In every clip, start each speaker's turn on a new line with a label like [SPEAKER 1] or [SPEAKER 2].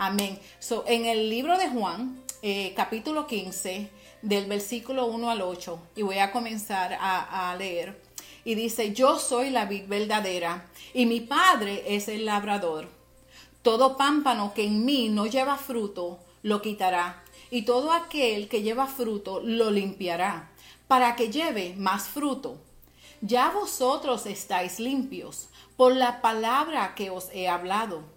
[SPEAKER 1] Amén. So, en el libro de Juan, eh, capítulo 15, del versículo 1 al 8, y voy a comenzar a, a leer. Y dice, yo soy la vid verdadera, y mi padre es el labrador. Todo pámpano que en mí no lleva fruto, lo quitará, y todo aquel que lleva fruto, lo limpiará, para que lleve más fruto. Ya vosotros estáis limpios por la palabra que os he hablado.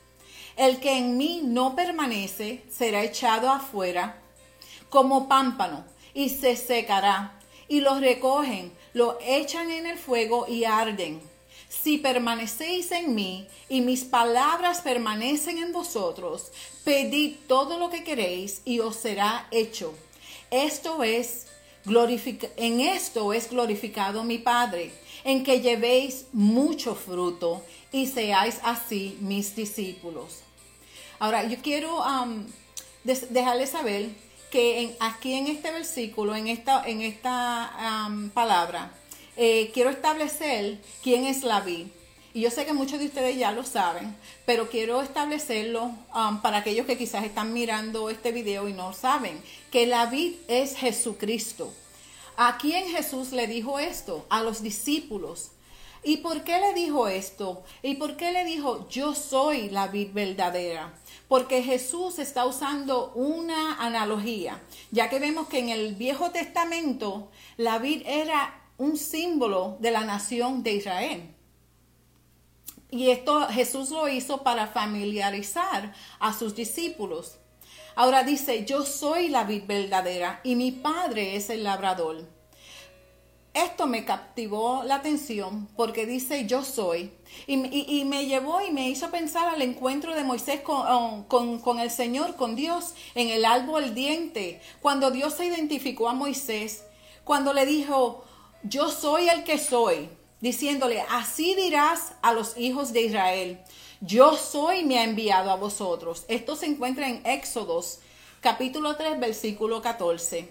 [SPEAKER 1] El que en mí no permanece será echado afuera como pámpano y se secará. Y los recogen, lo echan en el fuego y arden. Si permanecéis en mí y mis palabras permanecen en vosotros, pedid todo lo que queréis y os será hecho. Esto es en esto es glorificado mi Padre, en que llevéis mucho fruto y seáis así mis discípulos. Ahora, yo quiero um, dejarles saber que aquí en este versículo, en esta, en esta um, palabra, eh, quiero establecer quién es la vid. Y yo sé que muchos de ustedes ya lo saben, pero quiero establecerlo para aquellos que quizás están mirando este video y no saben, que la vid es Jesucristo. ¿A quién Jesús le dijo esto? A los discípulos. ¿Y por qué le dijo esto? ¿Y por qué le dijo, yo soy la vid verdadera? Porque Jesús está usando una analogía, ya que vemos que en el Viejo Testamento la vid era un símbolo de la nación de Israel. Y esto Jesús lo hizo para familiarizar a sus discípulos. Ahora dice, yo soy la vid verdadera y mi padre es el labrador. Esto me captivó la atención porque dice yo soy y, me llevó y me hizo pensar al encuentro de Moisés con, con, el Señor, con Dios, en el árbol diente, cuando Dios se identificó a Moisés, cuando le dijo, yo soy el que soy, diciéndole, así dirás a los hijos de Israel, yo soy me ha enviado a vosotros. Esto se encuentra en Éxodos capítulo 3 versículo 14.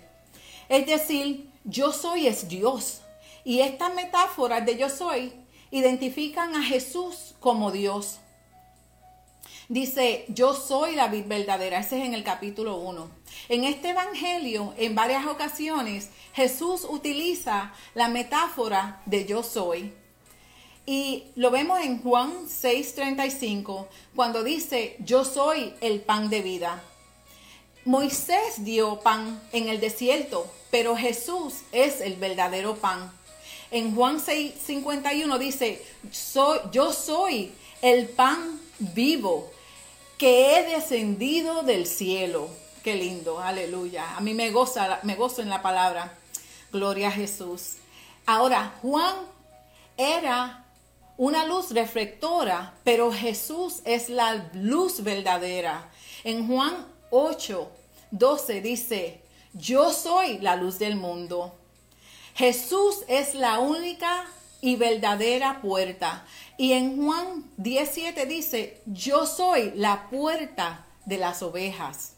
[SPEAKER 1] Es decir, yo soy es Dios. Y estas metáforas de yo soy identifican a Jesús como Dios. Dice, yo soy la vid verdadera. Ese es en el capítulo 1. En este evangelio, en varias ocasiones, Jesús utiliza la metáfora de yo soy. Y lo vemos en Juan 6:35, cuando dice, yo soy el pan de vida. Moisés dio pan en el desierto, pero Jesús es el verdadero pan. En Juan 6:51 dice, soy, yo soy el pan vivo que he descendido del cielo. Qué lindo, aleluya. A mí me goza, me gozo en la palabra. Gloria a Jesús. Ahora, Juan era una luz reflectora, pero Jesús es la luz verdadera. En Juan 8, 12 dice, yo soy la luz del mundo. Jesús es la única y verdadera puerta. Y en Juan 17 dice, yo soy la puerta de las ovejas.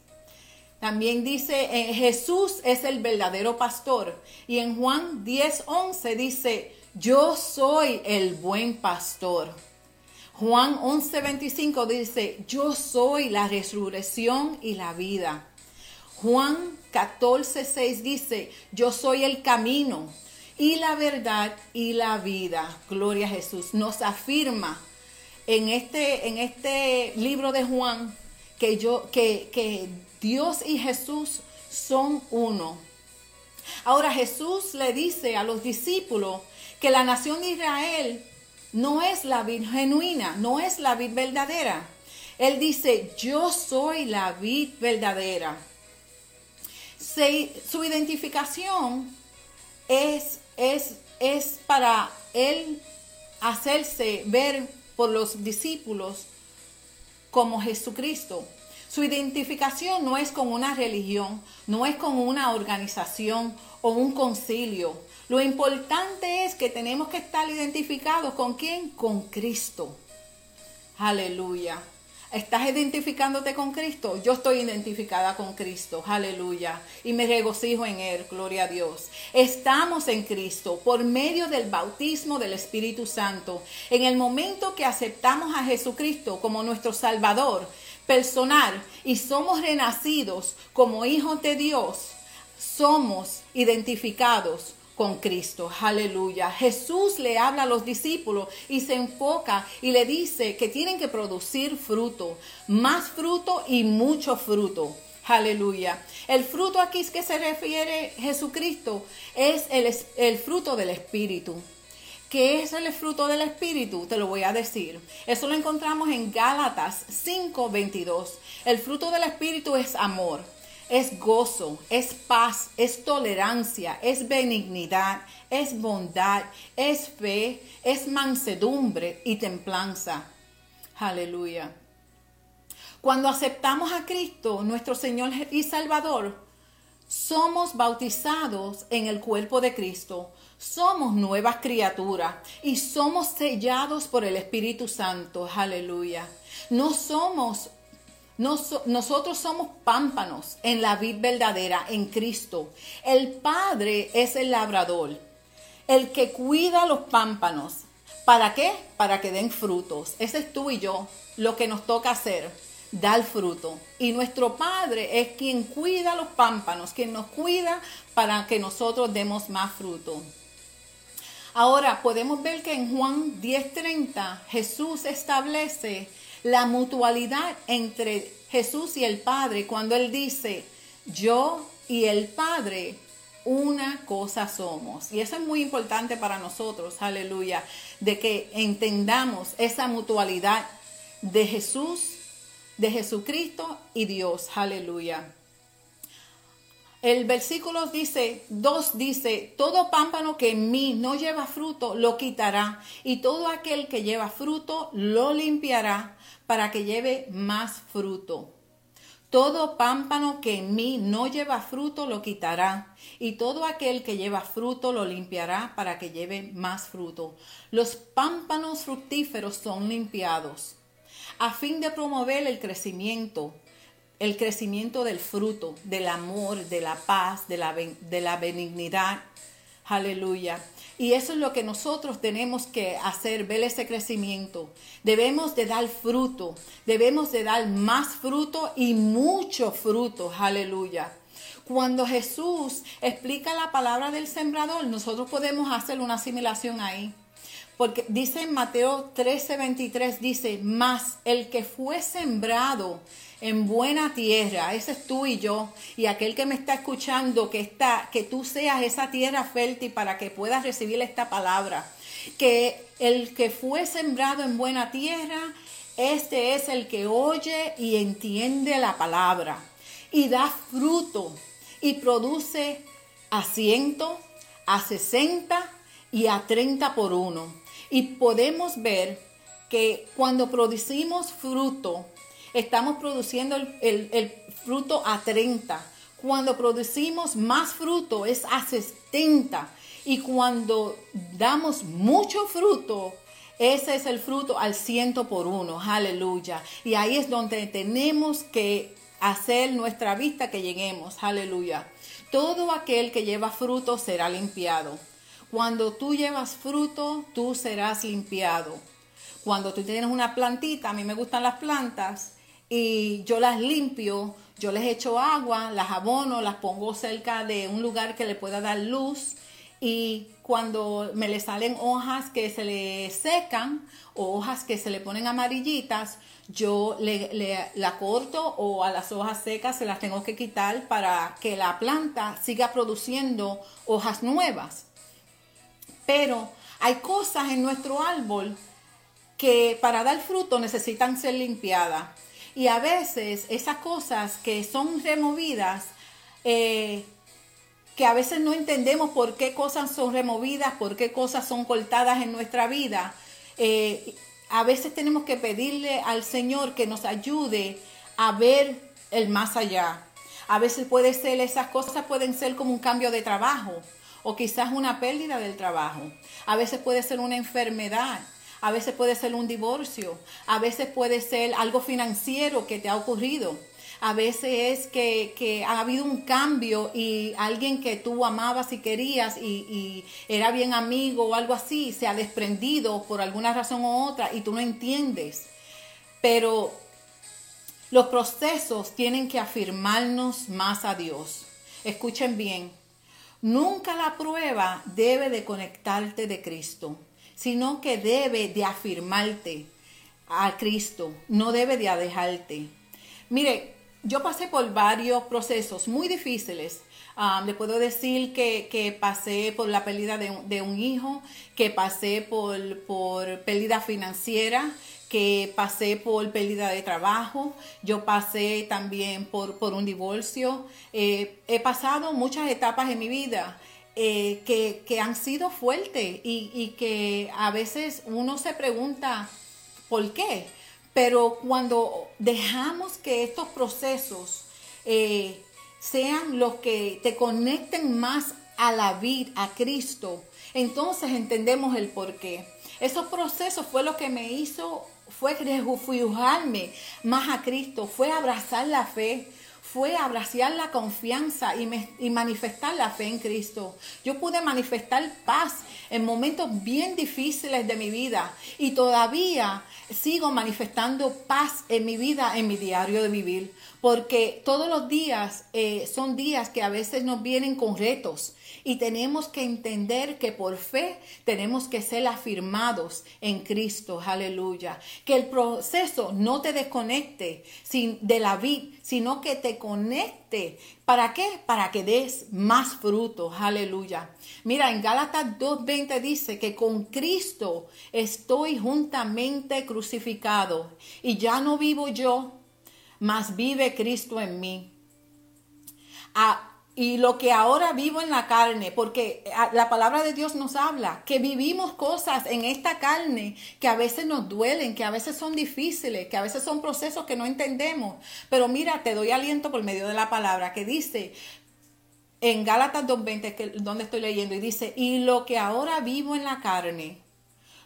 [SPEAKER 1] También dice, eh, Jesús es el verdadero pastor. Y en Juan 10, 11 dice, yo soy el buen pastor. Juan 11, 25 dice, yo soy la resurrección y la vida. Juan 14, 6 dice, yo soy el camino y la verdad y la vida. Gloria a Jesús. Nos afirma en este, en este libro de Juan que, yo, que, que Dios y Jesús son uno. Ahora Jesús le dice a los discípulos que la nación de Israel no es la vid genuina, no es la vid verdadera. Él dice, yo soy la vid verdadera. su identificación es, es, es para él hacerse ver por los discípulos como Jesucristo. Su identificación no es con una religión, no es con una organización o un concilio. Lo importante es que tenemos que estar identificados con quién? Con Cristo. Aleluya. ¿Estás identificándote con Cristo? Yo estoy identificada con Cristo, aleluya. Y me regocijo en Él, gloria a Dios. Estamos en Cristo por medio del bautismo del Espíritu Santo. En el momento que aceptamos a Jesucristo como nuestro Salvador personal y somos renacidos como hijos de Dios, somos identificados con Cristo. Aleluya. Jesús le habla a los discípulos y se enfoca y le dice que tienen que producir fruto, más fruto y mucho fruto. Aleluya. El fruto aquí es que se refiere Jesucristo es el, el fruto del Espíritu. ¿Qué es el fruto del Espíritu? Te lo voy a decir. Eso lo encontramos en Gálatas 5:22. El fruto del Espíritu es amor es gozo, es paz, es tolerancia, es benignidad, es bondad, es fe, es mansedumbre y templanza. Aleluya. Cuando aceptamos a Cristo, nuestro Señor y Salvador, somos bautizados en el cuerpo de Cristo, somos nuevas criaturas y somos sellados por el Espíritu Santo. Aleluya. No somos nosotros somos pámpanos en la vid verdadera, en Cristo. El Padre es el labrador, el que cuida los pámpanos. ¿Para qué? Para que den frutos. Ese es tú y yo, lo que nos toca hacer, dar fruto. Y nuestro Padre es quien cuida los pámpanos, quien nos cuida para que nosotros demos más fruto. Ahora podemos ver que en Juan 10:30 Jesús establece la mutualidad entre Jesús y el Padre cuando Él dice, yo y el Padre una cosa somos. Y eso es muy importante para nosotros, aleluya, de que entendamos esa mutualidad de Jesús, de Jesucristo y Dios, aleluya. El versículo dice, 2 dice, todo pámpano que en mí no lleva fruto lo quitará y todo aquel que lleva fruto lo limpiará para que lleve más fruto. Todo pámpano que en mí no lleva fruto lo quitará, y todo aquel que lleva fruto lo limpiará para que lleve más fruto. Los pámpanos fructíferos son limpiados a fin de promover el crecimiento, el crecimiento del fruto, del amor, de la paz, de la, de la benignidad. Aleluya. Y eso es lo que nosotros tenemos que hacer, ver ese crecimiento. Debemos de dar fruto, debemos de dar más fruto y mucho fruto. Aleluya. Cuando Jesús explica la palabra del sembrador, nosotros podemos hacer una asimilación ahí. Porque dice en Mateo 13, 23, dice, más el que fue sembrado en buena tierra, ese es tú y yo, y aquel que me está escuchando, que está, que tú seas esa tierra fértil para que puedas recibir esta palabra. Que el que fue sembrado en buena tierra, este es el que oye y entiende la palabra y da fruto y produce a ciento, a sesenta y a treinta por uno. Y podemos ver que cuando producimos fruto, estamos produciendo el, fruto a 30. Cuando producimos más fruto es a 70. Y cuando damos mucho fruto, ese es el fruto al ciento por uno. Aleluya. Y ahí es donde tenemos que hacer nuestra vista que lleguemos. Aleluya. Todo aquel que lleva fruto será limpiado. Cuando tú llevas fruto, tú serás limpiado. Cuando tú tienes una plantita, a mí me gustan las plantas, y yo las limpio, yo les echo agua, las abono, las pongo cerca de un lugar que le pueda dar luz y cuando me le salen hojas que se le secan o hojas que se le ponen amarillitas, yo le, la corto o a las hojas secas se las tengo que quitar para que la planta siga produciendo hojas nuevas. Pero hay cosas en nuestro árbol que para dar fruto necesitan ser limpiadas. Y a veces esas cosas que son removidas, eh, que a veces no entendemos por qué cosas son removidas, por qué cosas son cortadas en nuestra vida, eh, a veces tenemos que pedirle al Señor que nos ayude a ver el más allá. A veces puede ser, esas cosas pueden ser como un cambio de trabajo o quizás una pérdida del trabajo. A veces puede ser una enfermedad. A veces puede ser un divorcio. A veces puede ser algo financiero que te ha ocurrido. A veces es que, ha habido un cambio y alguien que tú amabas y querías y, y, era bien amigo o algo así se ha desprendido por alguna razón u otra y tú no entiendes. Pero los procesos tienen que afirmarnos más a Dios. Escuchen bien, nunca la prueba debe de conectarte de Cristo, sino que debe de afirmarte a Cristo, no debe de dejarte. Mire, yo pasé por varios procesos muy difíciles. Ah, le puedo decir que, pasé por la pérdida de, un hijo, que pasé por, por pérdida financiera, que pasé por pérdida de trabajo, yo pasé también por, por un divorcio, eh, he pasado muchas etapas en mi vida eh, que, han sido fuertes y, que a veces uno se pregunta, ¿por qué? Pero cuando dejamos que estos procesos eh, sean los que te conecten más a la vida, a Cristo, entonces entendemos el por qué. Esos procesos fue lo que me hizo fue refugiarme más a Cristo, fue abrazar la fe, fue abrazar la confianza y, manifestar la fe en Cristo. Yo pude manifestar paz en momentos bien difíciles de mi vida y todavía sigo manifestando paz en mi vida, en mi diario de vivir, porque todos los días eh, son días que a veces nos vienen con retos y tenemos que entender que por fe tenemos que ser afirmados en Cristo, aleluya. Que el proceso no te desconecte de la vida, sino que te conecte. ¿Para qué? Para que des más frutos, aleluya. Mira, en Gálatas 2.20 dice que con Cristo estoy juntamente crucificado y ya no vivo yo, mas vive Cristo en mí. A, y lo que ahora vivo en la carne, porque ah, la palabra de Dios nos habla que vivimos cosas en esta carne que a veces nos duelen, que a veces son difíciles, que a veces son procesos que no entendemos. Pero mira, te doy aliento por medio de la palabra que dice en Gálatas 2.20, que donde estoy leyendo, y dice, y lo que ahora vivo en la carne,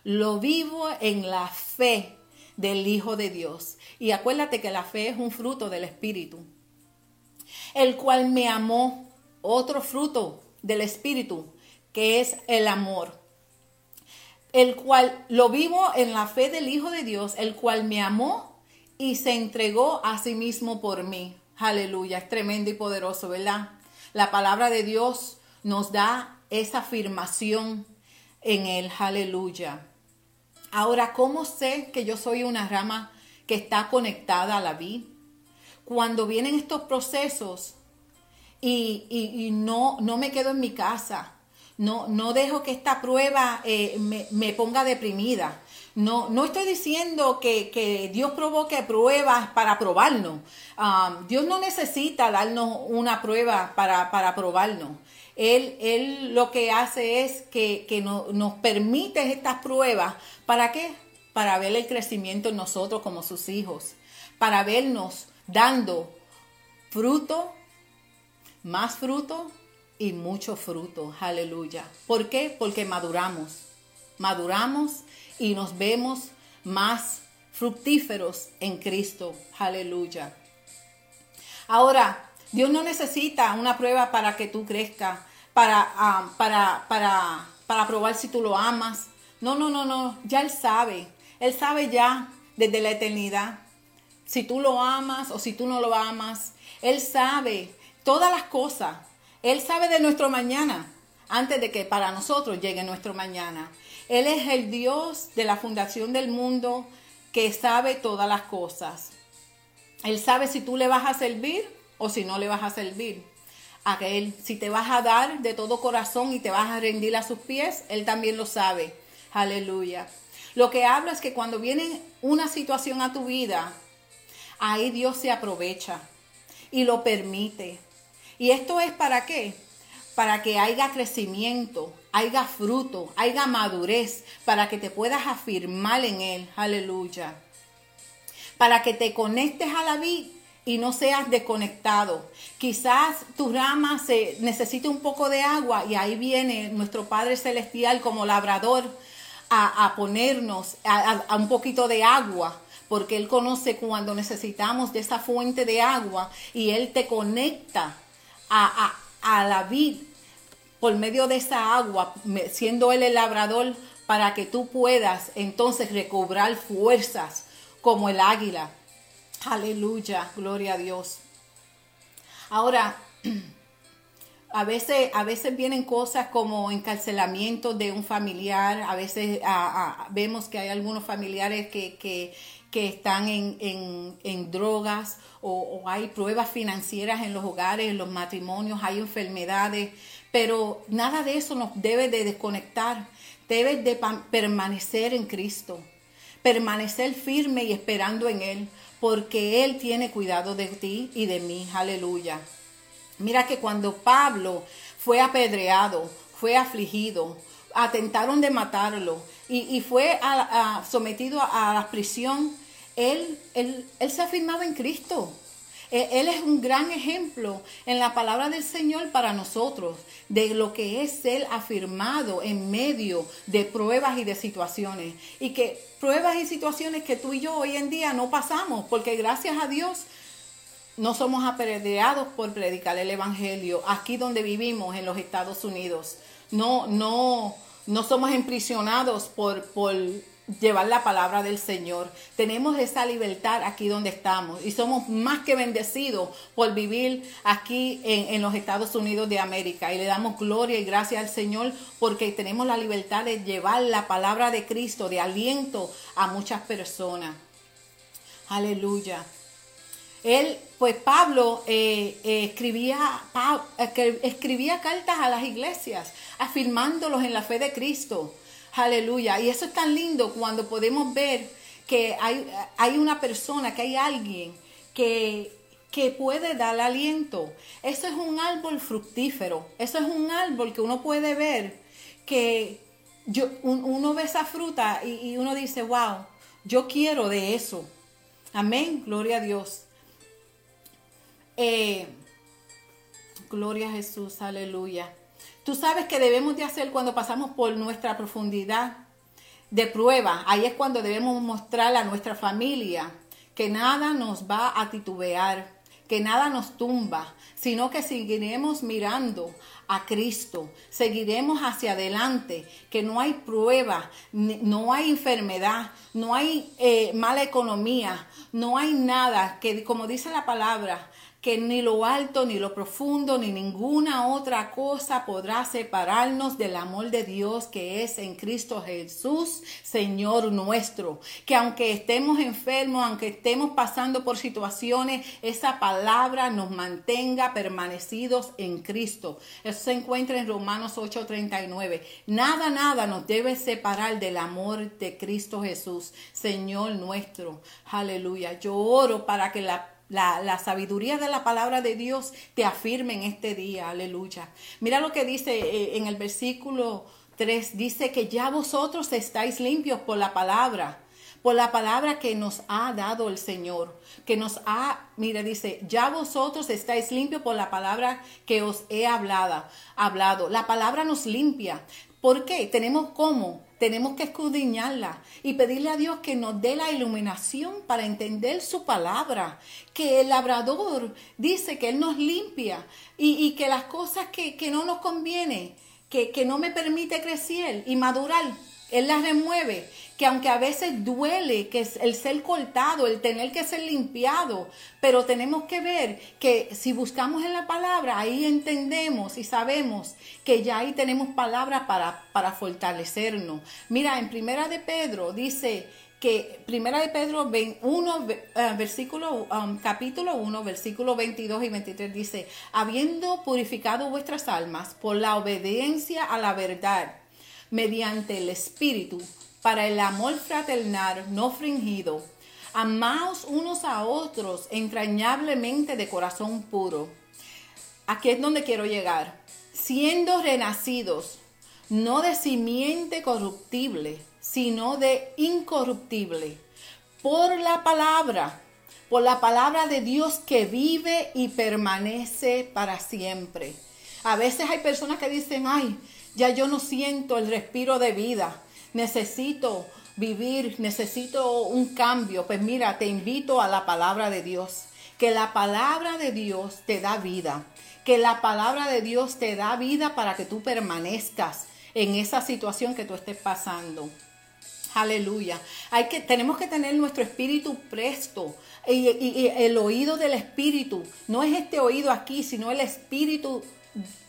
[SPEAKER 1] lo vivo en la fe del Hijo de Dios. Y acuérdate que la fe es un fruto del Espíritu el cual me amó, otro fruto del Espíritu, que es el amor, el cual lo vivo en la fe del Hijo de Dios, el cual me amó y se entregó a sí mismo por mí. Aleluya, es tremendo y poderoso, ¿verdad? La palabra de Dios nos da esa afirmación en él, aleluya. Ahora, ¿cómo sé que yo soy una rama que está conectada a la vida? Cuando vienen estos procesos y, no, no me quedo en mi casa, no, no dejo que esta prueba eh, me, ponga deprimida. No, no estoy diciendo que, Dios provoque pruebas para probarnos. Ah, Dios no necesita darnos una prueba para, para probarnos. Él, él, lo que hace es que, nos permite estas pruebas. ¿Para qué? Para ver el crecimiento en nosotros como sus hijos. Para vernos dando fruto, más fruto y mucho fruto. Aleluya. ¿Por qué? Porque maduramos. Maduramos y nos vemos más fructíferos en Cristo. Aleluya. Ahora, Dios no necesita una prueba para que tú crezcas, para, ah, para, para, para probar si tú lo amas. No, no, no, no. Ya Él sabe. Él sabe ya desde la eternidad si tú lo amas o si tú no lo amas. Él sabe todas las cosas. Él sabe de nuestro mañana antes de que para nosotros llegue nuestro mañana. Él es el Dios de la fundación del mundo que sabe todas las cosas. Él sabe si tú le vas a servir o si no le vas a servir. A él, si te vas a dar de todo corazón y te vas a rendir a sus pies, Él también lo sabe. Aleluya. Lo que hablo es que cuando viene una situación a tu vida ahí Dios se aprovecha y lo permite. ¿Y esto es para qué? Para que haya crecimiento, haya fruto, haya madurez, para que te puedas afirmar en Él. Aleluya. Para que te conectes a la vida y no seas desconectado. Quizás tu rama se necesite un poco de agua y ahí viene nuestro Padre Celestial como labrador a, ponernos a, un poquito de agua porque Él conoce cuando necesitamos de esa fuente de agua y Él te conecta a, a, la vid por medio de esa agua, siendo Él el labrador, para que tú puedas entonces recobrar fuerzas como el águila. Aleluya, gloria a Dios. Ahora, a veces, a veces vienen cosas como encarcelamiento de un familiar, a veces vemos que hay algunos familiares que, que, que están en, en, drogas o, hay pruebas financieras en los hogares, en los matrimonios, hay enfermedades, pero nada de eso nos debe de desconectar, debe de permanecer en Cristo, permanecer firme y esperando en Él, porque Él tiene cuidado de ti y de mí, aleluya. Mira que cuando Pablo fue apedreado, fue afligido, atentaron de matarlo y, fue sometido a la prisión, él, él, se afirmaba en Cristo. Él es un gran ejemplo en la palabra del Señor para nosotros de lo que es Él afirmado en medio de pruebas y de situaciones. Y que pruebas y situaciones que tú y yo hoy en día no pasamos, porque gracias a Dios no somos apedreados por predicar el Evangelio aquí donde vivimos en los Estados Unidos. No, no, no somos emprisionados por, por llevar la palabra del Señor. Tenemos esa libertad aquí donde estamos y somos más que bendecidos por vivir aquí en, en, los Estados Unidos de América. Y le damos gloria y gracias al Señor porque tenemos la libertad de llevar la palabra de Cristo, de aliento a muchas personas. Aleluya. Él, pues Pablo eh, eh, escribía, escribía cartas a las iglesias, afirmándolos en la fe de Cristo Aleluya. Y eso es tan lindo cuando podemos ver que hay, hay una persona, que hay alguien que, que puede dar aliento. Eso es un árbol fructífero. Eso es un árbol que uno puede ver que yo, uno ve esa fruta y, uno dice, wow, yo quiero de eso. Amén. Gloria a Dios. Eh, gloria a Jesús. Aleluya. Tú sabes que debemos de hacer cuando pasamos por nuestra profundidad de prueba. Ahí es cuando debemos mostrar a nuestra familia que nada nos va a titubear, que nada nos tumba, sino que seguiremos mirando a Cristo, seguiremos hacia adelante, que no hay prueba, no hay enfermedad, no hay eh, mala economía, no hay nada que, como dice la palabra, que ni lo alto, ni lo profundo, ni ninguna otra cosa podrá separarnos del amor de Dios que es en Cristo Jesús, Señor nuestro. Que aunque estemos enfermos, aunque estemos pasando por situaciones, esa palabra nos mantenga permanecidos en Cristo. Eso se encuentra en Romanos 8:39. Nada, nada nos debe separar del amor de Cristo Jesús, Señor nuestro. Aleluya. Yo oro para que la la, sabiduría de la palabra de Dios te afirme en este día, aleluya. Mira lo que dice eh, en el versículo 3, dice que ya vosotros estáis limpios por la palabra, por la palabra que nos ha dado el Señor, que nos ha, mira, dice, ya vosotros estáis limpios por la palabra que os he hablado, hablado. La palabra nos limpia. ¿Por qué? Tenemos cómo tenemos que escudriñarla y pedirle a Dios que nos dé la iluminación para entender su palabra, que el labrador dice que Él nos limpia y, que las cosas que, no nos conviene, que, que no me permite crecer y madurar, Él las remueve que aunque a veces duele que es el ser cortado, el tener que ser limpiado, pero tenemos que ver que si buscamos en la palabra, ahí entendemos y sabemos que ya ahí tenemos palabra para, para fortalecernos. Mira, en Primera de Pedro dice que Primera de Pedro 1, eh, versículo, um, capítulo 1, versículo 22 y 23 dice, habiendo purificado vuestras almas por la obediencia a la verdad, mediante el Espíritu, para el amor fraternal no fingido. Amaos unos a otros entrañablemente de corazón puro. Aquí es donde quiero llegar. Siendo renacidos, no de simiente corruptible, sino de incorruptible, por la palabra por la palabra de Dios que vive y permanece para siempre. A veces hay personas que dicen, ay, ya yo no siento el respiro de vida, necesito vivir, necesito un cambio. Pues mira, te invito a la palabra de Dios, que la palabra de Dios te da vida, que la palabra de Dios te da vida para que tú permanezcas en esa situación que tú estés pasando. Aleluya. Hay que, tenemos que tener nuestro espíritu presto y, el oído del espíritu. No es este oído aquí, sino el espíritu,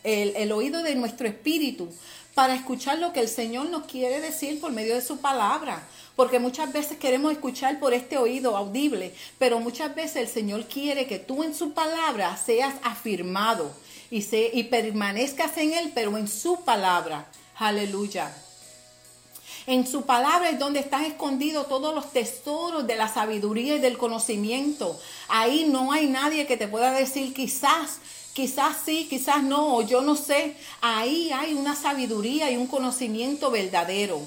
[SPEAKER 1] el, el oído de nuestro espíritu para escuchar lo que el Señor nos quiere decir por medio de su palabra. Porque muchas veces queremos escuchar por este oído audible, pero muchas veces el Señor quiere que tú en su palabra seas afirmado y, se, y permanezcas en Él, pero en su palabra. Aleluya. En su palabra es donde están escondidos todos los tesoros de la sabiduría y del conocimiento. Ahí no hay nadie que te pueda decir quizás, quizás sí, quizás no, o yo no sé. Ahí hay una sabiduría y un conocimiento verdadero.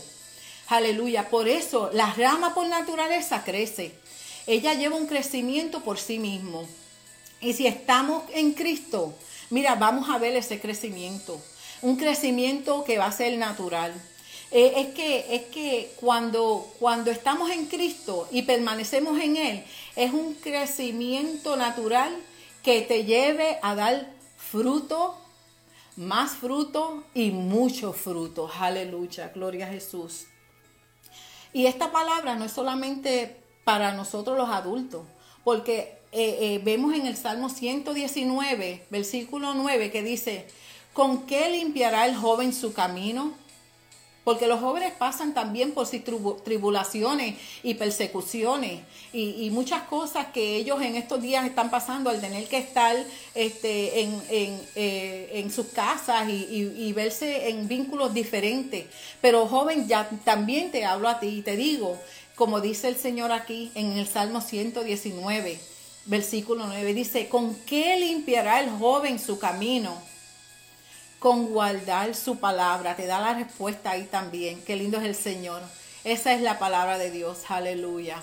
[SPEAKER 1] Aleluya. Por eso la rama por naturaleza crece. Ella lleva un crecimiento por sí mismo. Y si estamos en Cristo, mira, vamos a ver ese crecimiento. Un crecimiento que va a ser natural. Eh, es, que, es que cuando, cuando estamos en Cristo y permanecemos en Él, es un crecimiento natural que te lleve a dar fruto, más fruto y mucho fruto. Aleluya, gloria a Jesús. Y esta palabra no es solamente para nosotros los adultos, porque eh, eh, vemos en el Salmo 119, versículo 9, que dice, ¿con qué limpiará el joven su camino? Porque los jóvenes pasan también por tribulaciones y persecuciones y, muchas cosas que ellos en estos días están pasando al tener que estar este, en, eh, sus casas y, verse en vínculos diferentes. Pero joven, ya también te hablo a ti y te digo, como dice el Señor aquí en el Salmo 119, versículo 9, dice, ¿con qué limpiará el joven su camino? Con guardar su palabra. Te da la respuesta ahí también. Qué lindo es el Señor. Esa es la palabra de Dios. Aleluya.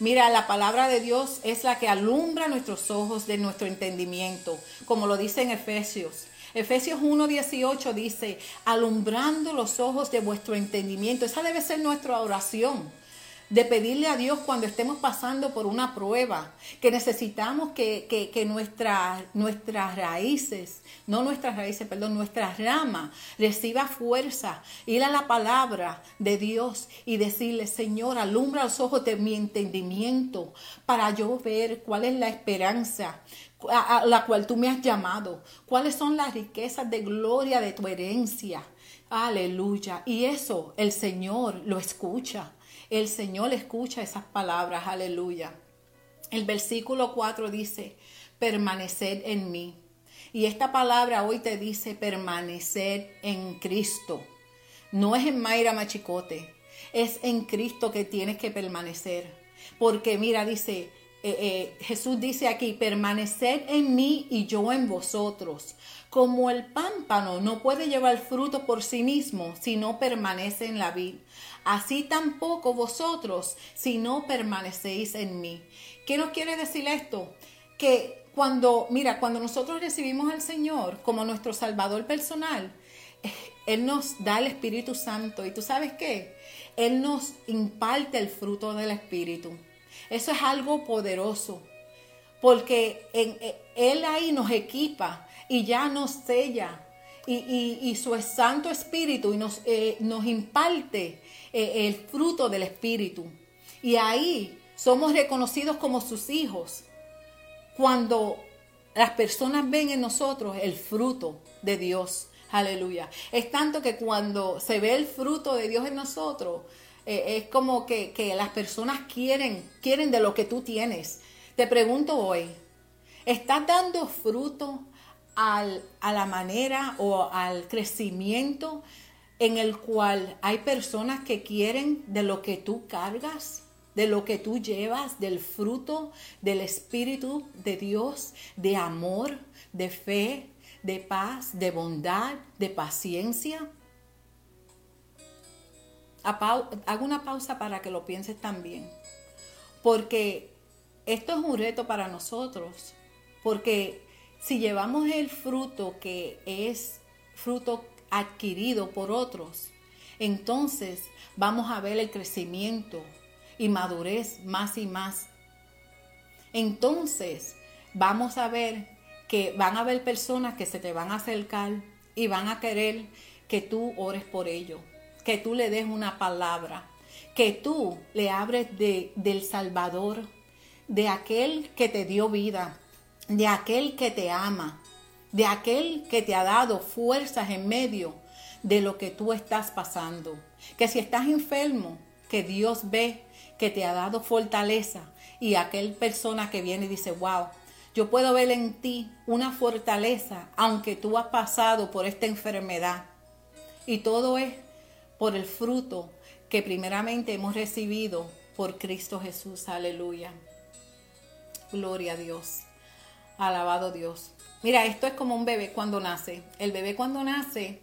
[SPEAKER 1] Mira, la palabra de Dios es la que alumbra nuestros ojos de nuestro entendimiento, como lo dice en Efesios. Efesios 1.18 dice, alumbrando los ojos de vuestro entendimiento. Esa debe ser nuestra oración de pedirle a Dios cuando estemos pasando por una prueba, que necesitamos que, que, nuestras raíces, no nuestras raíces, perdón, nuestras ramas reciba fuerza, ir a la palabra de Dios y decirle, Señor, alumbra los ojos de mi entendimiento para yo ver cuál es la esperanza a la cual tú me has llamado, cuáles son las riquezas de gloria de tu herencia. Aleluya. Y eso el Señor lo escucha. El Señor escucha esas palabras, aleluya. El versículo 4 dice, permaneced en mí. Y esta palabra hoy te dice permanecer en Cristo. No es en Mayra Machicote, es en Cristo que tienes que permanecer. Porque mira, dice, eh, eh, Jesús dice aquí, permaneced en mí y yo en vosotros. Como el pámpano no puede llevar fruto por sí mismo si no permanece en la vid, así tampoco vosotros si no permanecéis en mí. ¿Qué nos quiere decir esto? Que cuando, mira, cuando nosotros recibimos al Señor como nuestro Salvador personal, Él nos da el Espíritu Santo y tú sabes qué? Él nos imparte el fruto del Espíritu. Eso es algo poderoso, porque eh, Él ahí nos equipa y ya nos sella y, su Santo Espíritu y nos, eh, nos imparte eh, el fruto del Espíritu. Y ahí somos reconocidos como sus hijos cuando las personas ven en nosotros el fruto de Dios. Aleluya. Es tanto que cuando se ve el fruto de Dios en nosotros, eh, es como que, que, las personas quieren, quieren de lo que tú tienes. Te pregunto hoy, ¿estás dando fruto al, a la manera o al crecimiento en el cual hay personas que quieren de lo que tú cargas, de lo que tú llevas, del fruto del Espíritu de Dios, de amor, de fe, de paz, de bondad, de paciencia. Hago una pausa para que lo pienses también, porque esto es un reto para nosotros, porque si llevamos el fruto que es fruto adquirido por otros, entonces vamos a ver el crecimiento y madurez más y más. Entonces vamos a ver que van a haber personas que se te van a acercar y van a querer que tú ores por ellos, que tú le des una palabra, que tú le abres de, del Salvador, de aquel que te dio vida, de aquel que te ama, de aquel que te ha dado fuerzas en medio de lo que tú estás pasando. Que si estás enfermo, que Dios ve que te ha dado fortaleza y aquel persona que viene y dice, wow, yo puedo ver en ti una fortaleza aunque tú has pasado por esta enfermedad. Y todo es por el fruto que primeramente hemos recibido por Cristo Jesús. Aleluya. Gloria a Dios. Alabado Dios. Mira, esto es como un bebé cuando nace. El bebé cuando nace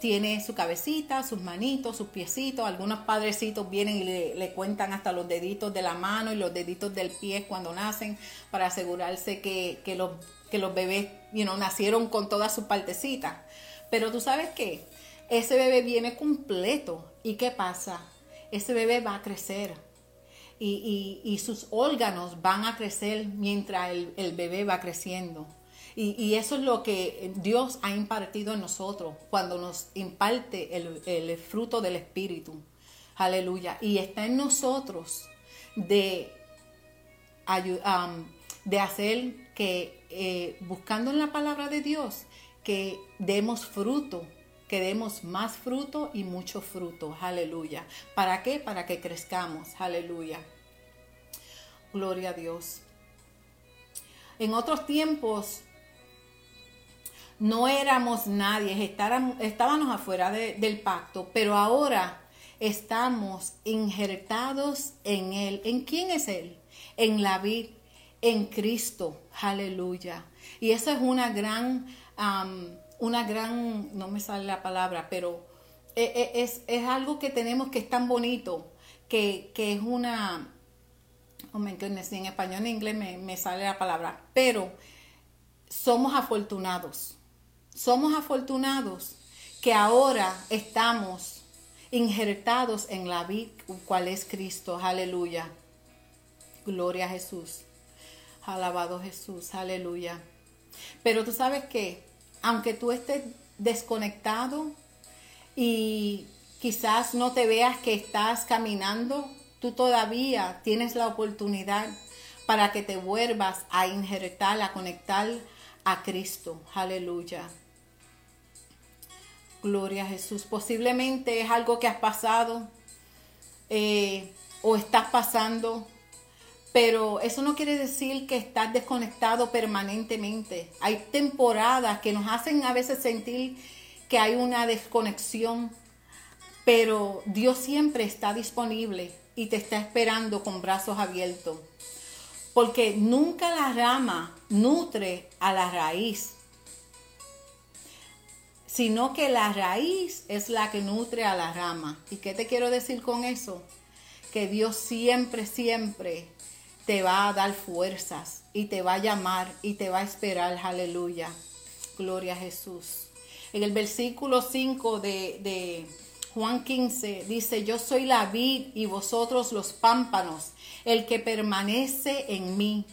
[SPEAKER 1] tiene su cabecita, sus manitos, sus piecitos. Algunos padrecitos vienen y le, cuentan hasta los deditos de la mano y los deditos del pie cuando nacen para asegurarse que, los, que los bebés nacieron con todas sus partecitas. Pero tú sabes qué? Ese bebé viene completo. ¿Y qué pasa? Ese bebé va a crecer. Y, sus órganos van a crecer mientras el bebé va creciendo. Y, eso es lo que Dios ha impartido en nosotros cuando nos imparte el, fruto del Espíritu. Aleluya. Y está en nosotros de, de hacer que, eh, buscando en la palabra de Dios, que demos fruto, que demos más fruto y mucho fruto. Aleluya. ¿Para qué? Para que crezcamos. Aleluya. Gloria a Dios. En otros tiempos no éramos nadie, estábamos afuera del pacto, pero ahora estamos injertados en Él. ¿En quién es Él? En la vida, en Cristo. Aleluya. Y eso es una gran, una gran, no me sale la palabra, pero e, e, es, algo que tenemos que es tan bonito, que, es una, oh my goodness, en español, en inglés me sale la palabra, pero somos afortunados somos afortunados que ahora estamos injertados en la vida, cual es Cristo. Aleluya. Gloria a Jesús. Alabado Jesús. Aleluya. Pero tú sabes que, aunque tú estés desconectado y quizás no te veas que estás caminando, tú todavía tienes la oportunidad para que te vuelvas a injertar, a conectar a Cristo. Aleluya. Gloria a Jesús. Posiblemente es algo que has pasado eh, o estás pasando, pero eso no quiere decir que estás desconectado permanentemente. Hay temporadas que nos hacen a veces sentir que hay una desconexión, pero Dios siempre está disponible y te está esperando con brazos abiertos. Porque nunca la rama nutre a la raíz sino que la raíz es la que nutre a la rama. ¿Y qué te quiero decir con eso? Que Dios siempre, siempre te va a dar fuerzas y te va a llamar y te va a esperar. Aleluya. Gloria a Jesús. En el versículo 5 de, de Juan 15 dice, yo soy la vid y vosotros los pámpanos, el que permanece en mí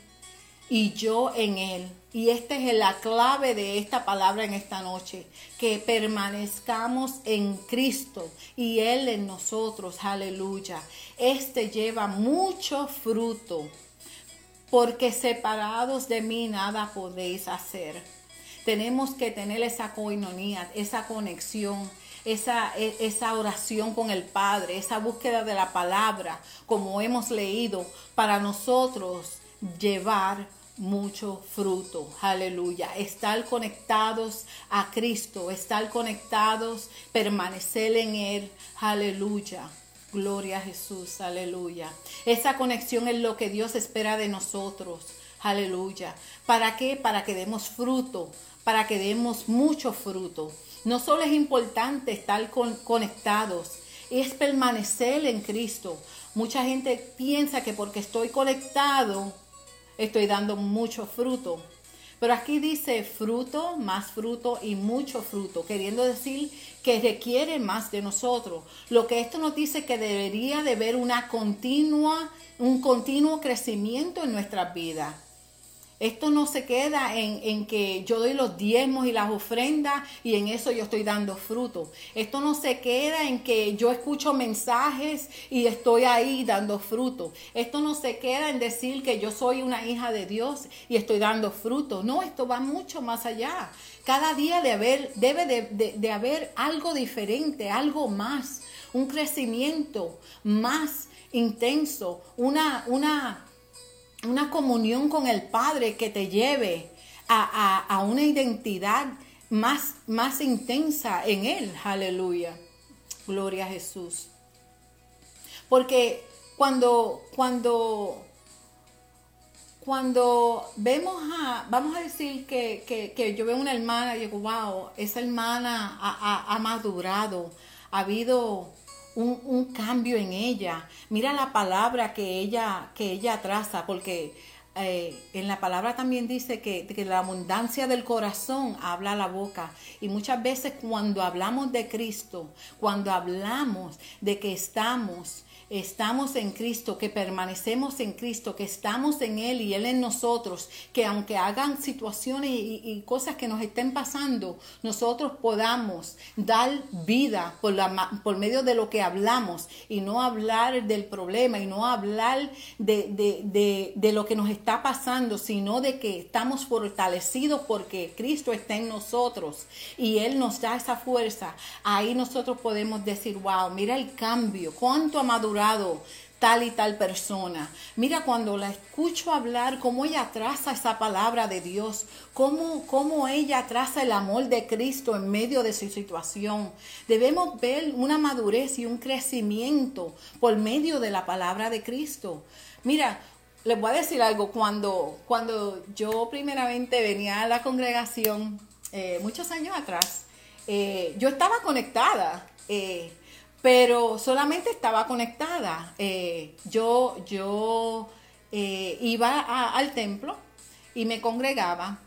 [SPEAKER 1] y yo en él. Y esta es la clave de esta palabra en esta noche, que permanezcamos en Cristo y Él en nosotros, aleluya. Este lleva mucho fruto, porque separados de mí nada podéis hacer. Tenemos que tener esa coinonía, esa conexión, esa, e, esa, oración con el Padre, esa búsqueda de la palabra, como hemos leído, para nosotros llevar mucho fruto. Aleluya. Estar conectados a Cristo, estar conectados, permanecer en Él. Aleluya. Gloria a Jesús. Aleluya. Esa conexión es lo que Dios espera de nosotros. Aleluya. ¿Para qué? Para que demos fruto, para que demos mucho fruto. No solo es importante estar conectados, es permanecer en Cristo. Mucha gente piensa que porque estoy conectado, estoy dando mucho fruto. Pero aquí dice fruto, más fruto y mucho fruto, queriendo decir que requiere más de nosotros. Lo que esto nos dice que debería de haber una continua, un continuo crecimiento en nuestras vidas. Esto no se queda en, que yo doy los diezmos y las ofrendas y en eso yo estoy dando fruto. Esto no se queda en que yo escucho mensajes y estoy ahí dando fruto. Esto no se queda en decir que yo soy una hija de Dios y estoy dando fruto. No, esto va mucho más allá. Cada día de haber, debe de, de haber algo diferente, algo más, un crecimiento más intenso, una, una una comunión con el Padre que te lleve a, una identidad más, más intensa en Él. Aleluya. Gloria a Jesús. Porque cuando, cuando, cuando vemos a, vamos a decir que, yo veo una hermana y digo, wow, esa hermana ha, ha madurado, ha habido un, cambio en ella. Mira la palabra que ella, que ella traza, porque eh, en la palabra también dice que, la abundancia del corazón habla la boca. Y muchas veces cuando hablamos de Cristo, cuando hablamos de que estamos estamos en Cristo, que permanecemos en Cristo, que estamos en Él y Él en nosotros, que aunque hagan situaciones y, cosas que nos estén pasando, nosotros podamos dar vida por, la, por medio de lo que hablamos y no hablar del problema y no hablar de, de lo que nos está pasando, sino de que estamos fortalecidos porque Cristo está en nosotros y Él nos da esa fuerza. Ahí nosotros podemos decir, wow, mira el cambio, cuánto ha madurado tal y tal persona. Mira cuando la escucho hablar, cómo ella traza esa palabra de Dios, cómo, cómo ella traza el amor de Cristo en medio de su situación. Debemos ver una madurez y un crecimiento por medio de la palabra de Cristo. Mira, les voy a decir algo, cuando, cuando yo primeramente venía a la congregación, eh, muchos años atrás, eh, yo estaba conectada. Eh, pero solamente estaba conectada. Yo yo iba al templo y me congregaba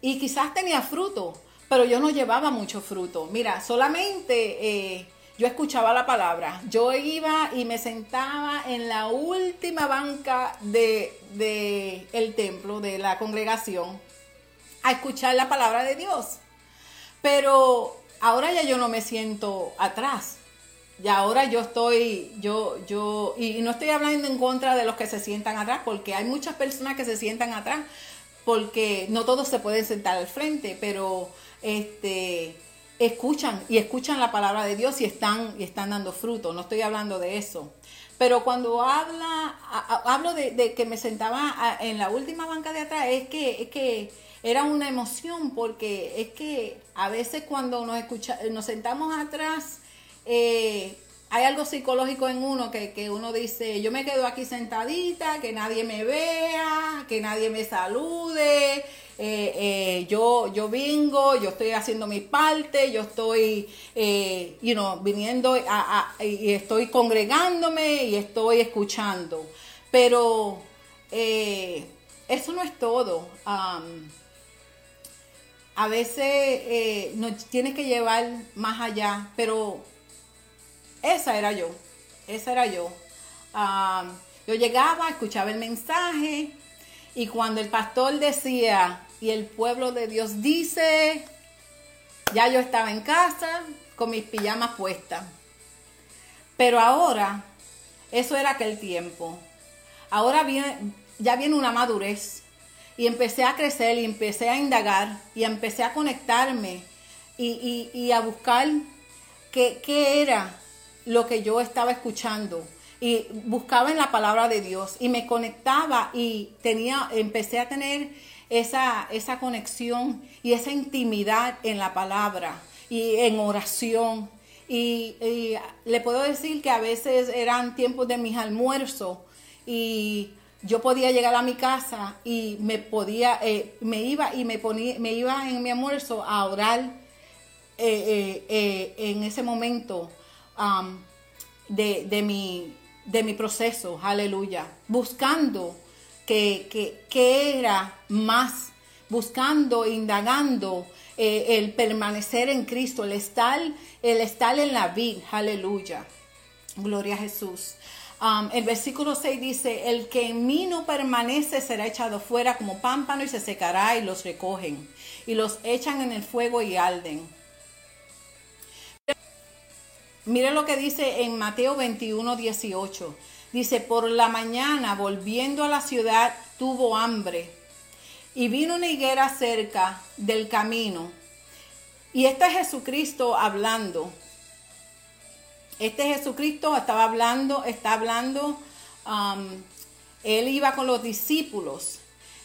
[SPEAKER 1] y quizás tenía fruto, pero yo no llevaba mucho fruto. Mira, solamente yo escuchaba la palabra. Yo iba y me sentaba en la última banca de, de el templo, de la congregación, a escuchar la palabra de Dios. Pero ahora ya yo no me siento atrás y ahora yo estoy, yo, yo, y no estoy hablando en contra de los que se sientan atrás, porque hay muchas personas que se sientan atrás, porque no todos se pueden sentar al frente, pero este escuchan y escuchan la palabra de Dios y están, y están dando fruto. No estoy hablando de eso. Pero cuando habla, hablo de, que me sentaba en la última banca de atrás, es que, es que era una emoción, porque es que a veces cuando nos escucha, nos sentamos atrás, eh, hay algo psicológico en uno que, uno dice, yo me quedo aquí sentadita, que nadie me vea, que nadie me salude, eh, eh, yo, yo vengo, yo estoy haciendo mi parte, yo estoy, you know, viniendo y estoy congregándome y estoy escuchando. Pero eso no es todo. Um, a veces nos tiene que llevar más allá, pero esa era yo, esa era yo. yo llegaba, escuchaba el mensaje y cuando el pastor decía, y el pueblo de Dios dice, ya yo estaba en casa con mis pijamas puestas. Pero ahora, eso era aquel tiempo. Ahora ya viene una madurez. Y empecé a crecer y empecé a indagar y empecé a conectarme y, a buscar qué, qué era lo que yo estaba escuchando y buscaba en la palabra de Dios y me conectaba y tenía, empecé a tener esa, esa conexión y esa intimidad en la palabra y en oración. Y, le puedo decir que a veces eran tiempos de mis almuerzos y yo podía llegar a mi casa y me podía, eh, me iba y me ponía, me iba en mi almuerzo a orar eh, eh, en ese momento de, de, mi, de mi proceso, aleluya, buscando que, que, era más, buscando, indagando eh, el permanecer en Cristo, el estar, el estar en la vida, aleluya, gloria a Jesús. El versículo 6 dice, el que en mí no permanece será echado fuera como pámpano y se secará y los recogen y los echan en el fuego y alden. Mire lo que dice en Mateo 21, 18. Dice, por la mañana, volviendo a la ciudad, tuvo hambre. Y vino una higuera cerca del camino. Y este es Jesucristo hablando. Este Jesucristo estaba hablando, está hablando, um, él iba con los discípulos.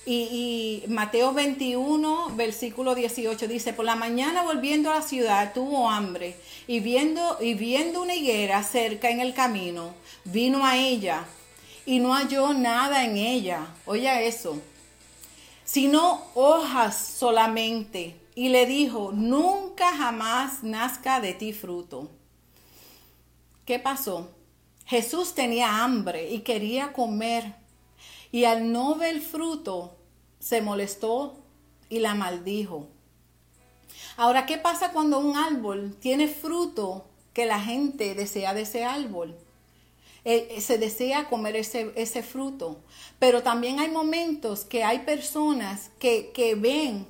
[SPEAKER 1] Y, Mateo 21, versículo 18 dice, por la mañana volviendo a la ciudad tuvo hambre y viendo, y viendo una higuera cerca en el camino, vino a ella y no halló nada en ella. Oye eso, sino hojas solamente. Y le dijo, nunca jamás nazca de ti fruto. ¿Qué pasó? Jesús tenía hambre y quería comer. Y al no ver fruto, se molestó y la maldijo. Ahora, ¿qué pasa cuando un árbol tiene fruto que la gente desea de ese árbol? Eh, eh, se desea comer ese, ese, fruto. Pero también hay momentos que hay personas que, ven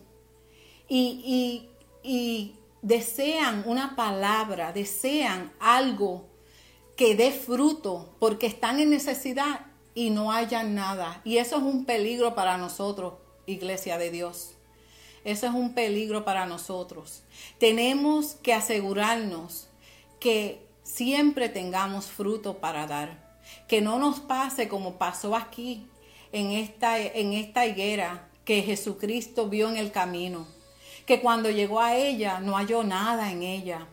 [SPEAKER 1] y, y desean una palabra, desean algo que dé fruto porque están en necesidad y no hayan nada. Y eso es un peligro para nosotros iglesia de Dios. Eso es un peligro para nosotros. Tenemos que asegurarnos que siempre tengamos fruto para dar. Que no nos pase como pasó aquí en esta, en esta higuera que Jesucristo vio en el camino. Que cuando llegó a ella no halló nada en ella,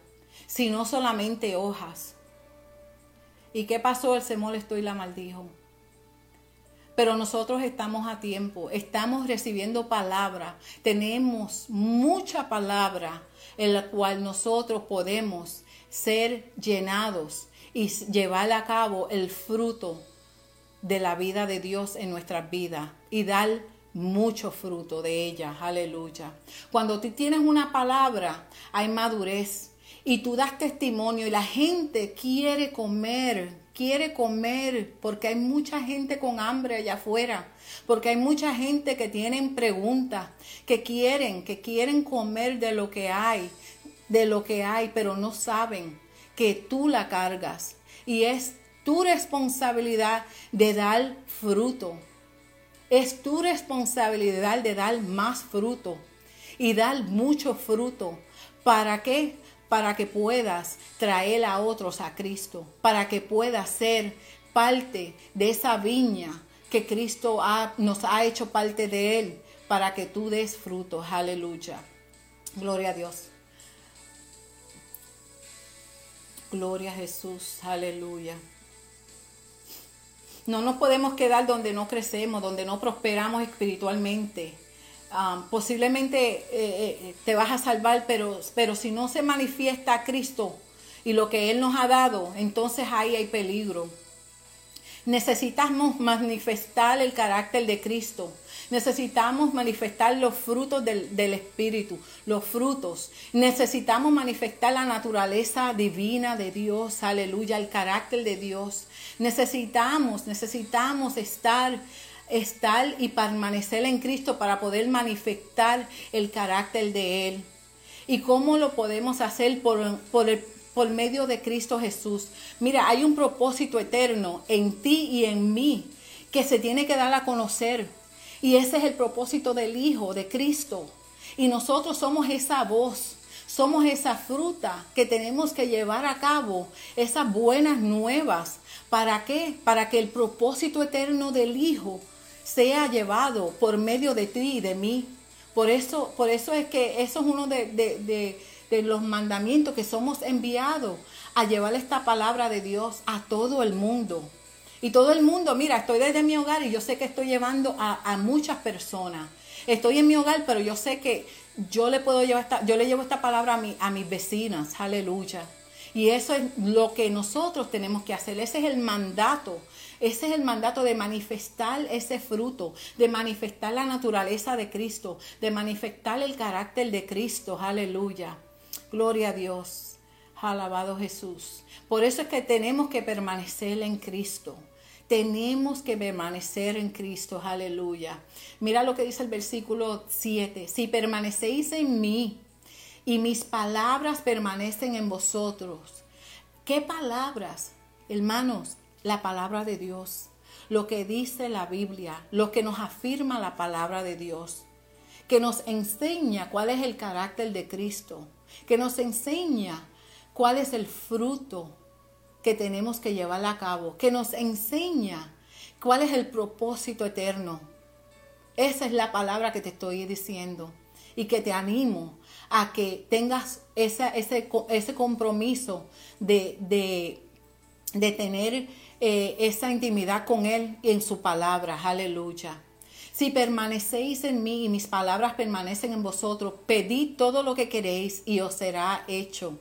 [SPEAKER 1] sino solamente hojas. ¿Y qué pasó? Él se molestó y la maldijo. Pero nosotros estamos a tiempo, estamos recibiendo palabra, tenemos mucha palabra en la cual nosotros podemos ser llenados y llevar a cabo el fruto de la vida de Dios en nuestras vidas y dar mucho fruto de ella. Aleluya. Cuando tú tienes una palabra, hay madurez y tú das testimonio y la gente quiere comer quiere comer, porque hay mucha gente con hambre allá afuera, porque hay mucha gente que tienen preguntas, que quieren, que quieren comer de lo que hay, de lo que hay, pero no saben que tú la cargas y es tu responsabilidad de dar fruto. Es tu responsabilidad de dar más fruto y dar mucho fruto. ¿Para qué? para que puedas traer a otros a Cristo, para que puedas ser parte de esa viña que Cristo nos ha hecho parte de Él, para que tú des frutos. Aleluya. Gloria a Dios. Gloria a Jesús. Aleluya. No nos podemos quedar donde no crecemos, donde no prosperamos espiritualmente. Um, posiblemente eh, eh, te vas a salvar, pero, pero si no se manifiesta Cristo y lo que Él nos ha dado, entonces ahí hay peligro. Necesitamos manifestar el carácter de Cristo. Necesitamos manifestar los frutos del, del, Espíritu, los frutos. Necesitamos manifestar la naturaleza divina de Dios, aleluya, el carácter de Dios. Necesitamos, necesitamos estar estar y permanecer en Cristo para poder manifestar el carácter de Él. ¿Y cómo lo podemos hacer por, por, medio de Cristo Jesús? Mira, hay un propósito eterno en ti y en mí que se tiene que dar a conocer. Y ese es el propósito del Hijo, de Cristo. Y nosotros somos esa voz, somos esa fruta que tenemos que llevar a cabo, esas buenas nuevas. ¿Para qué? Para que el propósito eterno del Hijo sea llevado por medio de ti y de mí. Por eso, por eso es que eso es uno de, los mandamientos que somos enviados a llevar esta palabra de Dios a todo el mundo. Y todo el mundo, mira, estoy desde mi hogar y yo sé que estoy llevando a, muchas personas. Estoy en mi hogar, pero yo sé que yo le puedo llevar esta, yo le llevo esta palabra a, mi, a mis vecinas, aleluya. Y eso es lo que nosotros tenemos que hacer. Ese es el mandato. Ese es el mandato de manifestar ese fruto, de manifestar la naturaleza de Cristo, de manifestar el carácter de Cristo. Aleluya. Gloria a Dios. Alabado Jesús. Por eso es que tenemos que permanecer en Cristo. Tenemos que permanecer en Cristo, aleluya. Mira lo que dice el versículo 7. Si permanecéis en mí y mis palabras permanecen en vosotros. ¿Qué palabras? Hermanos, la palabra de Dios, lo que dice la Biblia, lo que nos afirma la palabra de Dios, que nos enseña cuál es el carácter de Cristo, que nos enseña cuál es el fruto que tenemos que llevar a cabo, que nos enseña cuál es el propósito eterno. Esa es la palabra que te estoy diciendo y que te animo a que tengas ese, ese compromiso de, de, tener eh, esa intimidad con Él en su palabra. Aleluya. Si permanecéis en mí y mis palabras permanecen en vosotros, pedid todo lo que queréis y os será hecho.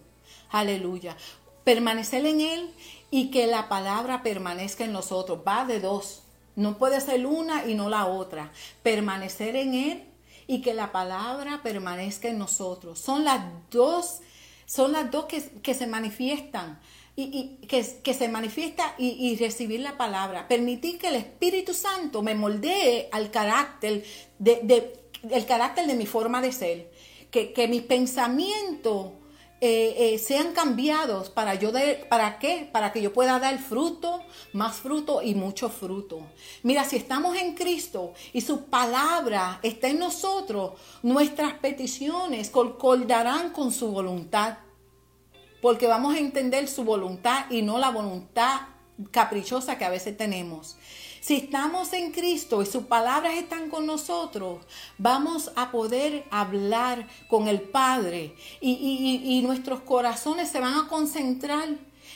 [SPEAKER 1] Aleluya. Permanecer en Él y que la palabra permanezca en nosotros. Va de dos. No puede ser una y no la otra. Permanecer en Él y que la palabra permanezca en nosotros. Son las dos, son las dos que, se manifiestan. Y, que, que, se manifiesta y, recibir la palabra. Permitir que el Espíritu Santo me moldee al carácter de, el carácter de mi forma de ser. Que, que mi pensamiento eh, eh, sean cambiados. Para yo de, para qué para que yo pueda dar fruto más fruto y mucho fruto. Mira si estamos en Cristo y su palabra está en nosotros nuestras peticiones concordarán con su voluntad. Porque vamos a entender su voluntad y no la voluntad caprichosa que a veces tenemos si estamos en Cristo y sus palabras están con nosotros, vamos a poder hablar con el Padre. Y, nuestros corazones se van a concentrar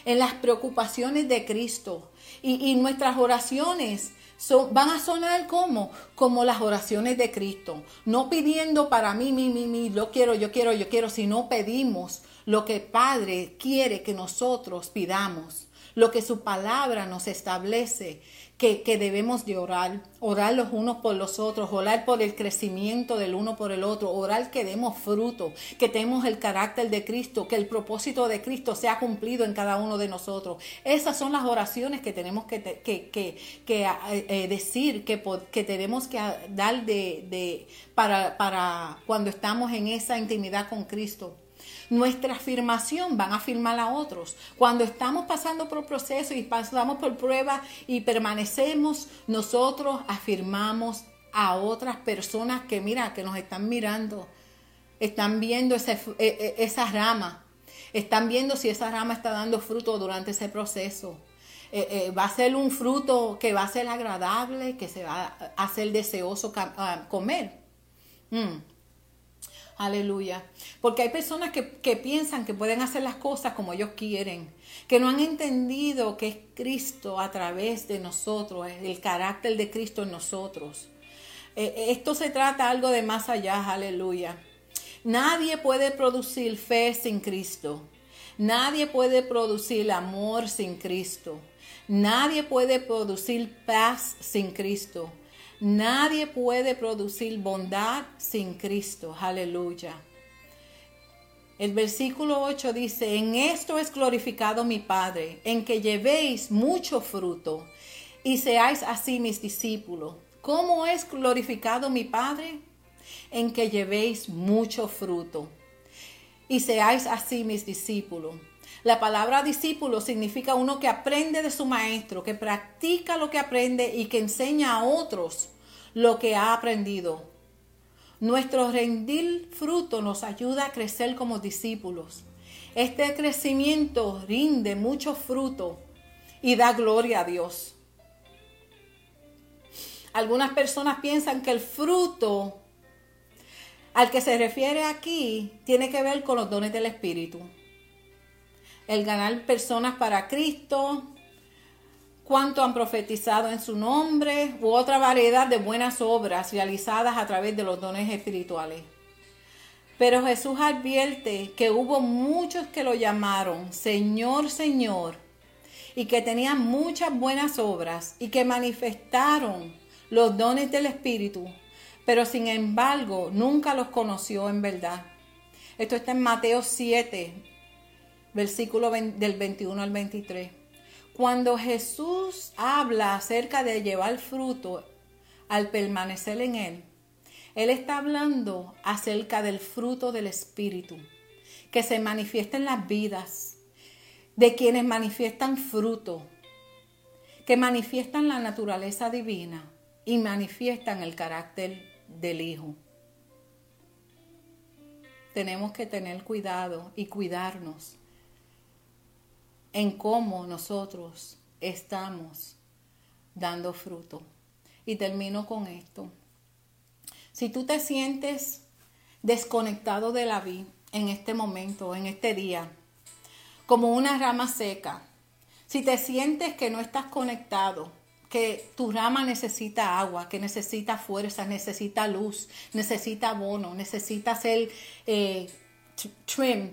[SPEAKER 1] en las preocupaciones de Cristo. Y, nuestras oraciones son, van a sonar como, como las oraciones de Cristo, no pidiendo para mí, mí, mí, mí, yo quiero, yo quiero, yo quiero, sino pedimos lo que Padre quiere que nosotros pidamos, lo que su palabra nos establece que, debemos de orar, orar los unos por los otros, orar por el crecimiento del uno por el otro, orar que demos fruto, que tenemos el carácter de Cristo, que el propósito de Cristo sea cumplido en cada uno de nosotros. Esas son las oraciones que tenemos que, que, que, eh, eh, decir, que, que tenemos que dar de, de, para, para cuando estamos en esa intimidad con Cristo nuestra afirmación van a afirmar a otros. Cuando estamos pasando por procesos y pasamos por pruebas y permanecemos, nosotros afirmamos a otras personas que, mira, que nos están mirando, están viendo e, e, esa rama, están viendo si esa rama está dando fruto durante ese proceso. Eh, eh, va a ser un fruto que va a ser agradable, que se va a hacer deseoso comer. Mm. Aleluya. Porque hay personas que, piensan que pueden hacer las cosas como ellos quieren, que no han entendido que es Cristo a través de nosotros, el carácter de Cristo en nosotros. Eh, eh, esto se trata algo de más allá, aleluya. Nadie puede producir fe sin Cristo. Nadie puede producir amor sin Cristo. Nadie puede producir paz sin Cristo. Nadie puede producir bondad sin Cristo. Aleluya. El versículo 8 dice, en esto es glorificado mi Padre, en que llevéis mucho fruto y seáis así mis discípulos. ¿Cómo es glorificado mi Padre? En que llevéis mucho fruto y seáis así mis discípulos. La palabra discípulo significa uno que aprende de su maestro, que practica lo que aprende y que enseña a otros lo que ha aprendido. Nuestro rendir fruto nos ayuda a crecer como discípulos. Este crecimiento rinde mucho fruto y da gloria a Dios. Algunas personas piensan que el fruto al que se refiere aquí tiene que ver con los dones del Espíritu el ganar personas para Cristo, cuánto han profetizado en su nombre u otra variedad de buenas obras realizadas a través de los dones espirituales. Pero Jesús advierte que hubo muchos que lo llamaron Señor, Señor, y que tenían muchas buenas obras y que manifestaron los dones del Espíritu, pero sin embargo nunca los conoció en verdad. Esto está en Mateo 7, versículo del 21 al 23. Cuando Jesús habla acerca de llevar fruto al permanecer en Él, Él está hablando acerca del fruto del Espíritu, que se manifiesta en las vidas de quienes manifiestan fruto, que manifiestan la naturaleza divina y manifiestan el carácter del Hijo. Tenemos que tener cuidado y cuidarnos en cómo nosotros estamos dando fruto. Y termino con esto. Si tú te sientes desconectado de la vida en este momento, en este día, como una rama seca, si te sientes que no estás conectado, que tu rama necesita agua, que necesita fuerza, necesita luz, necesita abono, necesita ser eh, trim.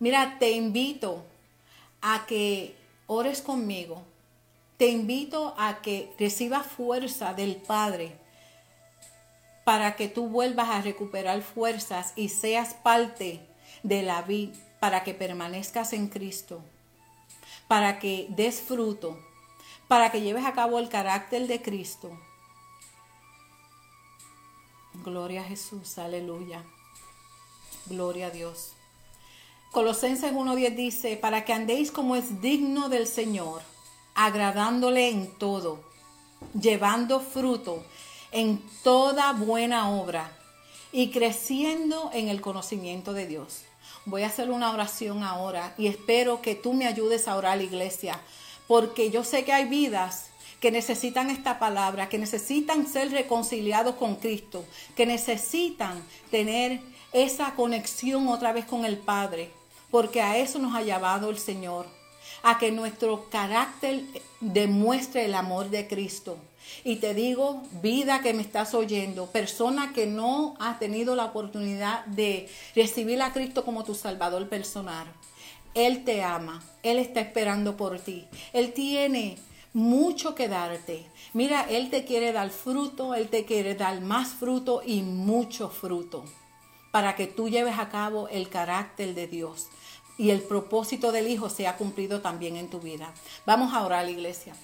[SPEAKER 1] Mira, te invito a que ores conmigo. Te invito a que recibas fuerza del Padre para que tú vuelvas a recuperar fuerzas y seas parte de la vida, para que permanezcas en Cristo, para que des fruto para que lleves a cabo el carácter de Cristo. Gloria a Jesús, aleluya. Gloria a Dios. Colosenses 1.10 dice, para que andéis como es digno del Señor, agradándole en todo, llevando fruto en toda buena obra y creciendo en el conocimiento de Dios. Voy a hacer una oración ahora y espero que tú me ayudes a orar, iglesia, porque yo sé que hay vidas que necesitan esta palabra, que necesitan ser reconciliados con Cristo, que necesitan tener esa conexión otra vez con el Padre, porque a eso nos ha llevado el Señor, a que nuestro carácter demuestre el amor de Cristo. Y te digo, vida que me estás oyendo, persona que no ha tenido la oportunidad de recibir a Cristo como tu Salvador personal. Él te ama, Él está esperando por ti. Él tiene mucho que darte. Mira, Él te quiere dar fruto, Él te quiere dar más fruto y mucho fruto para que tú lleves a cabo el carácter de Dios y el propósito del Hijo sea cumplido también en tu vida. Vamos a orar, iglesia.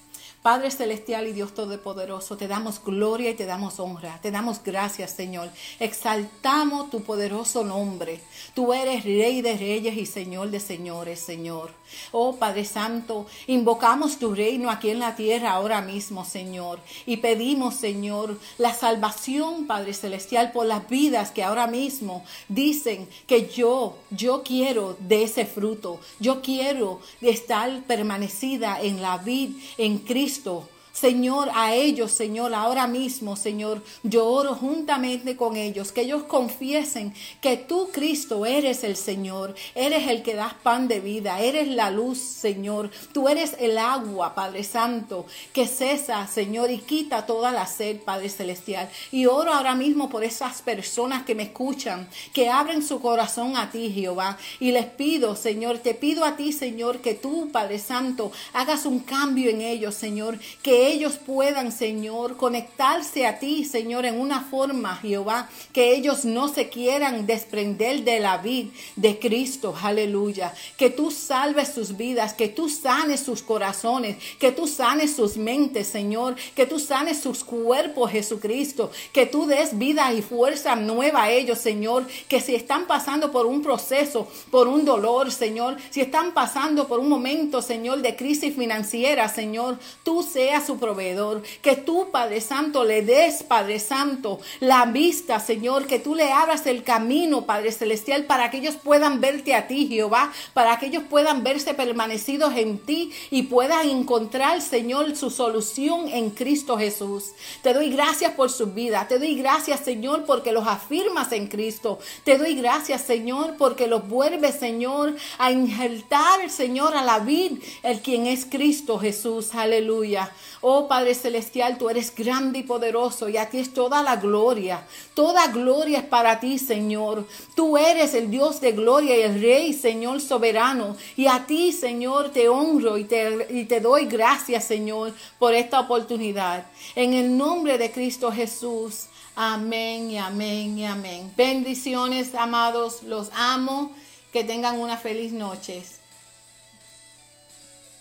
[SPEAKER 1] Padre Celestial y Dios Todopoderoso, te damos gloria y te damos honra. Te damos gracias, Señor. Exaltamos tu poderoso nombre. Tú eres Rey de Reyes y Señor de Señores, Señor. Oh Padre Santo, invocamos tu reino aquí en la tierra ahora mismo, Señor. Y pedimos, Señor, la salvación, Padre Celestial, por las vidas que ahora mismo dicen que yo, yo quiero de ese fruto. Yo quiero estar permanecida en la vida, en Cristo Cristo. Señor, a ellos, Señor, ahora mismo, Señor, yo oro juntamente con ellos, que ellos confiesen que tú, Cristo, eres el Señor, eres el que das pan de vida, eres la luz, Señor, tú eres el agua, Padre Santo, que cesa, Señor, y quita toda la sed, Padre Celestial. Y oro ahora mismo por esas personas que me escuchan, que abren su corazón a ti, Jehová, y les pido, Señor, te pido a ti, Señor, que tú, Padre Santo, hagas un cambio en ellos, Señor, que ellos puedan, Señor, conectarse a ti, Señor, en una forma, Jehová, que ellos no se quieran desprender de la vida de Cristo, aleluya. Que tú salves sus vidas, que tú sanes sus corazones, que tú sanes sus mentes, Señor, que tú sanes sus cuerpos, Jesucristo, que tú des vida y fuerza nueva a ellos, Señor, que si están pasando por un proceso, por un dolor, Señor, si están pasando por un momento, Señor, de crisis financiera, Señor, tú seas proveedor. Que tú, Padre Santo, le des, Padre Santo, la vista, Señor, que tú le abras el camino, Padre Celestial, para que ellos puedan verte a ti, Jehová, para que ellos puedan verse permanecidos en ti y puedan encontrar, Señor, su solución en Cristo Jesús. Te doy gracias por su vida. Te doy gracias, Señor, porque los afirmas en Cristo. Te doy gracias, Señor, porque los vuelves, Señor, a injertar, Señor, a la vida, el quien es Cristo Jesús. Aleluya. Oh Padre Celestial, tú eres grande y poderoso y a ti es toda la gloria. Toda gloria es para ti, Señor. Tú eres el Dios de gloria y el Rey, Señor soberano. Y a ti, Señor, te honro y te, doy gracias, Señor, por esta oportunidad. En el nombre de Cristo Jesús. Amén y amén y amén. Bendiciones, amados. Los amo. Que tengan una feliz noche.